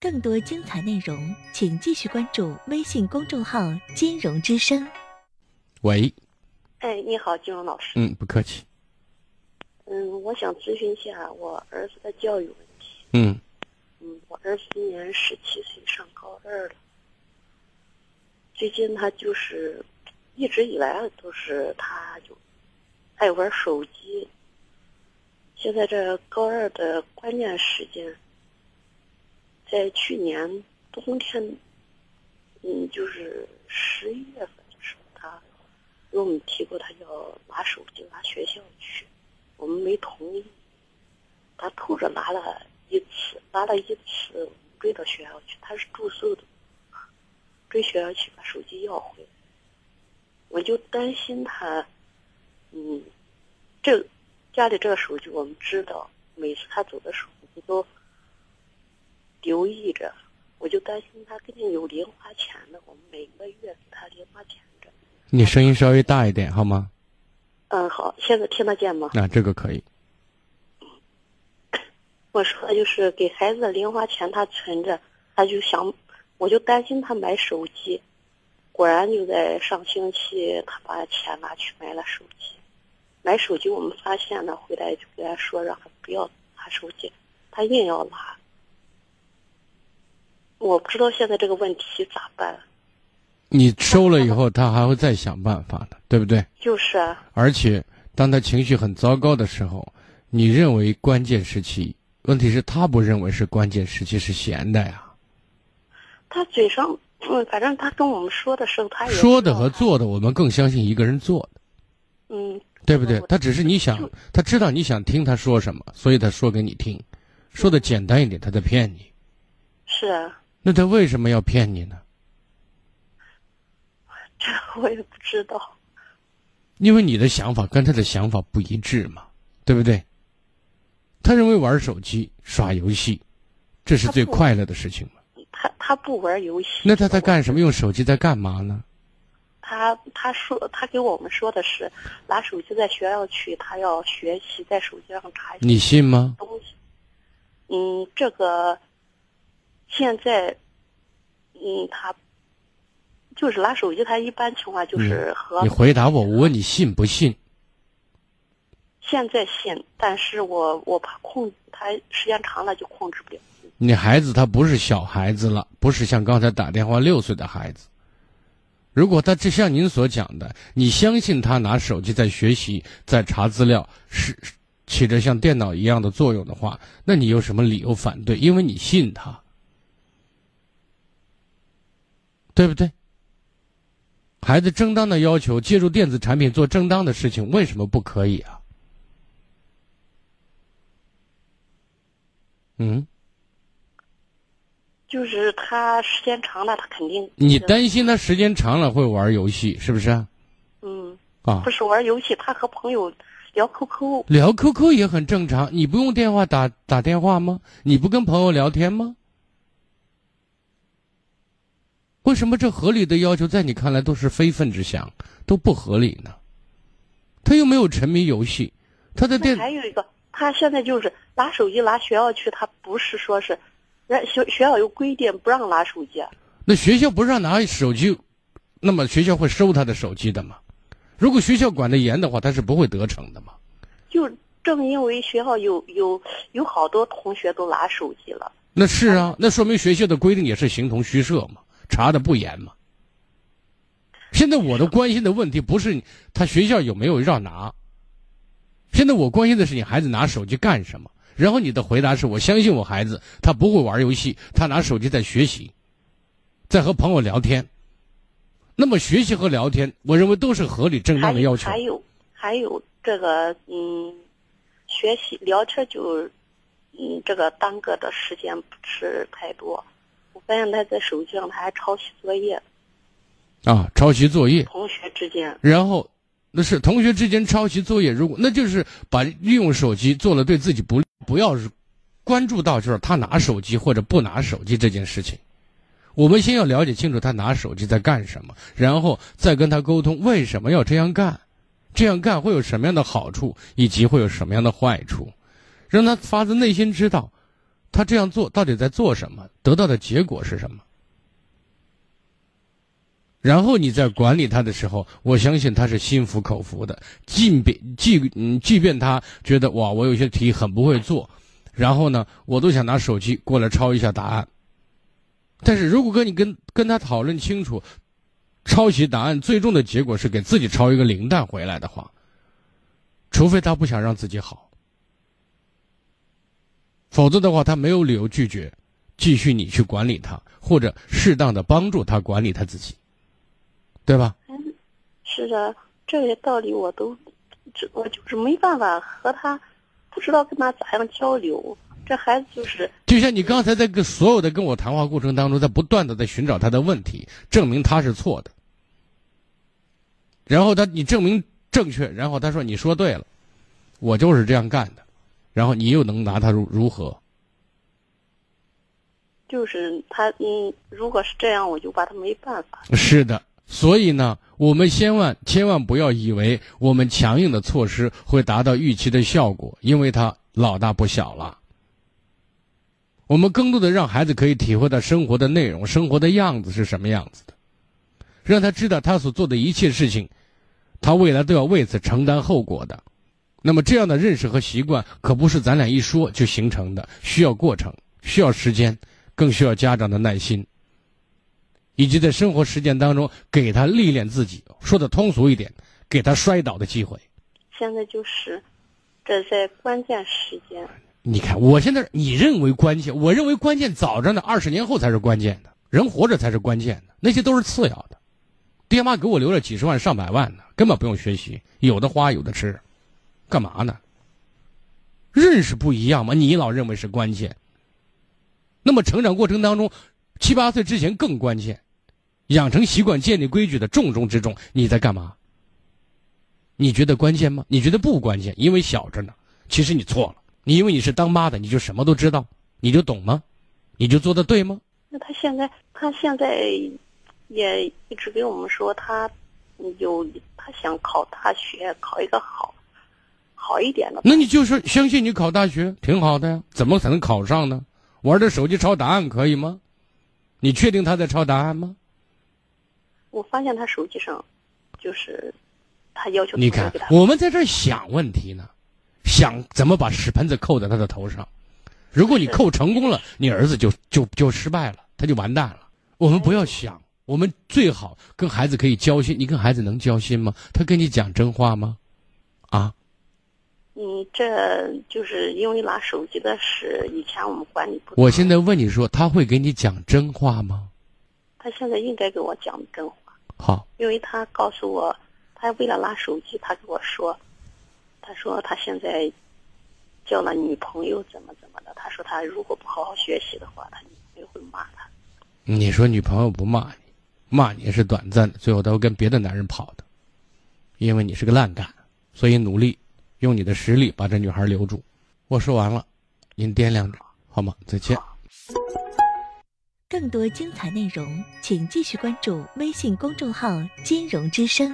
更多精彩内容，请继续关注微信公众号“金融之声”。喂，哎，你好，金融老师。嗯，不客气。嗯，我想咨询一下我儿子的教育问题。嗯嗯，我儿子今年十七岁，上高二了。最近他就是一直以来都是他就爱玩手机。现在这高二的关键时间，在去年冬天，嗯，就是十一月份的时候，他给我们提过他要拿手机拿学校去，我们没同意。他偷着拿了一次，拿了一次追到学校去，他是住宿的，追学校去把手机要回来。我就担心他，嗯，这家里这个手机我们知道，每次他走的时候我都留意着，我就担心他肯定有零花钱的，我们每个月给他零花钱的。你声音稍微大一点好吗？嗯，好，现在听得见吗？啊，这个可以。我说的就是给孩子的零花钱，他存着，他就想，我就担心他买手机。果然就在上星期，他把钱拿去买了手机。买手机，我们发现呢，回来就跟他说让他不要拿手机，他硬要拿。我不知道现在这个问题咋办。你收了以后，他还会再想办法的，对不对？就是啊，而且，当他情绪很糟糕的时候，你认为关键时期，问题是他不认为是关键时期，是闲的呀。他嘴上，嗯，反正他跟我们说的时候，他也说的和做的，我们更相信一个人做的，嗯，对不对？他只是你想，他知道你想听他说什么，所以他说给你听。说的简单一点，他在骗你。是啊，那他为什么要骗你呢？这 我也不知道。因为你的想法跟他的想法不一致嘛，对不对？他认为玩手机、耍游戏，这是最快乐的事情嘛。他他不玩游戏。那他在干什么？用手机在干嘛呢？他他说他给我们说的是，拿手机在学校去，他要学习，在手机上查你信吗？东西。嗯，这个现在，嗯，他就是拿手机，他一般情况就是和嗯你回答我，我问你信不信？现在信，但是我我怕控他时间长了就控制不了。你孩子他不是小孩子了，不是像刚才打电话六岁的孩子。如果他就像您所讲的，你相信他拿手机在学习、在查资料，是是起着像电脑一样的作用的话，那你有什么理由反对？因为你信他，对不对？孩子正当的要求借助电子产品做正当的事情，为什么不可以啊？嗯。就是他时间长了，他肯定你担心他时间长了会玩游戏，是不是啊？嗯，啊不，是玩游戏，他和朋友聊 QQ，聊 QQ 也很正常，你不用电话打打电话吗？你不跟朋友聊天吗？为什么这合理的要求在你看来都是非分之想，都不合理呢？他又没有沉迷游戏，他的那电还有一个，他现在就是拿手机拿学校去，他不是说是，人学学校有规定不让拿手机，啊那学校不让拿手机，那么学校会收他的手机的嘛？如果学校管得严的话，他是不会得逞的嘛？就正因为学校有有有好多同学都拿手机了，那是啊，那说明学校的规定也是形同虚设嘛，查的不严嘛。现在我的关心的问题不是他学校有没有让拿，现在我关心的是你孩子拿手机干什么。然后你的回答是我相信我孩子，他不会玩游戏，他拿手机在学习，在和朋友聊天。那么学习和聊天，我认为都是合理正当的要求还。有还有这个嗯，学习聊天就嗯这个耽搁的时间不是太多，我发现他在手机上他还抄袭作业，啊，抄袭作业，同学之间。然后那是同学之间抄袭作业，如果那就是把利用手机做了对自己不利，不要是关注到就是他拿手机或者不拿手机这件事情。我们先要了解清楚他拿手机在干什么，然后再跟他沟通为什么要这样干，这样干会有什么样的好处，以及会有什么样的坏处，让他发自内心知道，他这样做到底在做什么？得到的结果是什么？然后你在管理他的时候，我相信他是心服口服的。即便即嗯，即便他觉得哇，我有些题很不会做，然后呢，我都想拿手机过来抄一下答案。但是如果跟你跟跟他讨论清楚，抄袭答案最终的结果是给自己抄一个零蛋回来的话，除非他不想让自己好，否则的话，他没有理由拒绝继续你去管理他，或者适当的帮助他管理他自己。对吧？嗯，是的，这些道理我都，这我就是没办法和他，不知道跟他咋样交流。这孩子就是，就像你刚才在跟所有的跟我谈话过程当中，在不断的在寻找他的问题，证明他是错的。然后他你证明正确，然后他说你说对了，我就是这样干的，然后你又能拿他如如何？就是他，嗯，如果是这样，我就把他没办法。是的。所以呢，我们千万千万不要以为我们强硬的措施会达到预期的效果，因为他老大不小了。我们更多的让孩子可以体会到生活的内容、生活的样子是什么样子的，让他知道他所做的一切事情，他未来都要为此承担后果的。那么这样的认识和习惯可不是咱俩一说就形成的，需要过程，需要时间，更需要家长的耐心。以及在生活实践当中，给他历练自己，说的通俗一点，给他摔倒的机会。现在就是，这在关键时间。你看，我现在你认为关键，我认为关键早着呢，二十年后才是关键的，人活着才是关键的，那些都是次要的。爹妈给我留了几十万、上百万呢，根本不用学习，有的花有的吃，干嘛呢？认识不一样吗？你老认为是关键。那么成长过程当中，七八岁之前更关键。养成习惯、建立规矩的重中之重，你在干嘛？你觉得关键吗？你觉得不关键，因为小着呢。其实你错了，你因为你是当妈的，你就什么都知道，你就懂吗？你就做的对吗？那他现在，他现在也一直给我们说，他有他想考大学，考一个好好一点的。那你就是相信你考大学挺好的呀？怎么才能考上呢？玩着手机抄答案可以吗？你确定他在抄答案吗？我发现他手机上，就是他要求你看，我们在这想问题呢，想怎么把屎盆子扣在他的头上。如果你扣成功了，你儿子就就就失败了，他就完蛋了。我们不要想，我们最好跟孩子可以交心。你跟孩子能交心吗？他跟你讲真话吗？啊？嗯，这就是因为拿手机的事，以前我们管理不。我现在问你说，他会给你讲真话吗？他现在应该给我讲真话。好，因为他告诉我，他为了拿手机，他跟我说，他说他现在交了女朋友，怎么怎么的。他说他如果不好好学习的话，他女朋友会骂他。你说女朋友不骂你，骂你是短暂的，最后他会跟别的男人跑的，因为你是个烂蛋，所以努力用你的实力把这女孩留住。我说完了，您掂量着好吗？再见。更多精彩内容，请继续关注微信公众号“金融之声”。